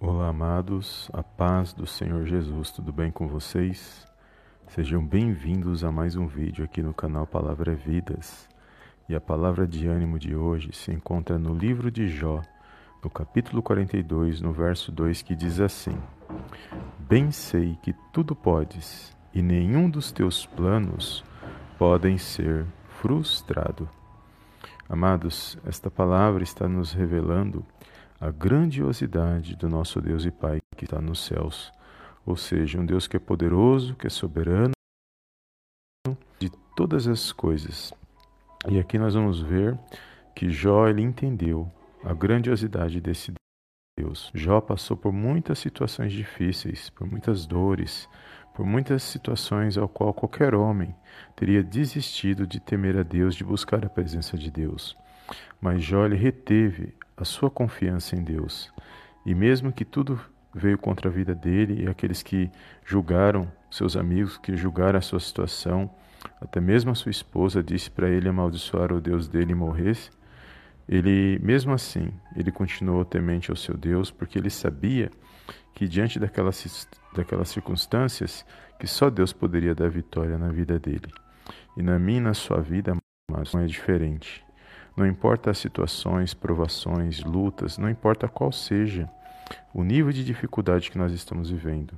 Olá, amados, a paz do Senhor Jesus, tudo bem com vocês? Sejam bem-vindos a mais um vídeo aqui no canal Palavra Vidas. E a palavra de ânimo de hoje se encontra no livro de Jó, no capítulo 42, no verso 2, que diz assim: Bem sei que tudo podes, e nenhum dos teus planos podem ser frustrado. Amados, esta palavra está nos revelando a grandiosidade do nosso Deus e Pai que está nos céus, ou seja, um Deus que é poderoso, que é soberano de todas as coisas. E aqui nós vamos ver que Jó ele entendeu a grandiosidade desse Deus. Jó passou por muitas situações difíceis, por muitas dores, por muitas situações ao qual qualquer homem teria desistido de temer a Deus, de buscar a presença de Deus. Mas Jó ele reteve a sua confiança em Deus. E mesmo que tudo veio contra a vida dele e aqueles que julgaram seus amigos, que julgaram a sua situação, até mesmo a sua esposa disse para ele amaldiçoar o Deus dele e morresse, ele, mesmo assim, ele continuou temente ao seu Deus, porque ele sabia que diante daquelas, daquelas circunstâncias, que só Deus poderia dar vitória na vida dele. E na minha e na sua vida, mas não é diferente. Não importa as situações, provações, lutas, não importa qual seja o nível de dificuldade que nós estamos vivendo,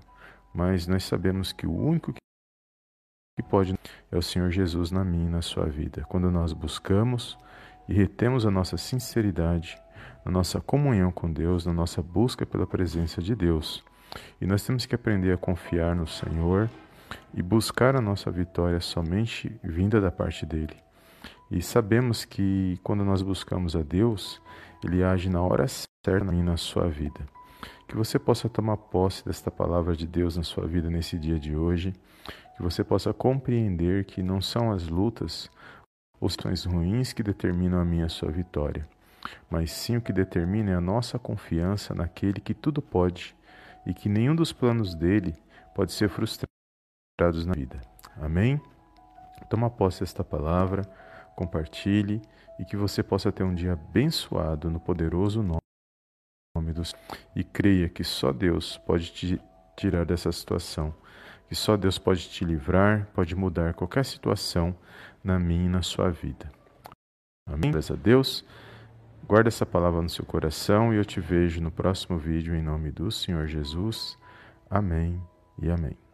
mas nós sabemos que o único que pode é o Senhor Jesus na minha e na sua vida. Quando nós buscamos e retemos a nossa sinceridade, na nossa comunhão com Deus, na nossa busca pela presença de Deus. E nós temos que aprender a confiar no Senhor e buscar a nossa vitória somente vinda da parte dele. E sabemos que quando nós buscamos a Deus, Ele age na hora certa na sua vida. Que você possa tomar posse desta palavra de Deus na sua vida nesse dia de hoje. Que você possa compreender que não são as lutas ou situações ruins que determinam a minha a sua vitória, mas sim o que determina é a nossa confiança naquele que tudo pode e que nenhum dos planos dele pode ser frustrado na vida. Amém? Toma posse desta palavra compartilhe e que você possa ter um dia abençoado no poderoso nome do Senhor. E creia que só Deus pode te tirar dessa situação, que só Deus pode te livrar, pode mudar qualquer situação na minha e na sua vida. Amém? Graças a Deus. Guarda essa palavra no seu coração e eu te vejo no próximo vídeo em nome do Senhor Jesus. Amém e amém.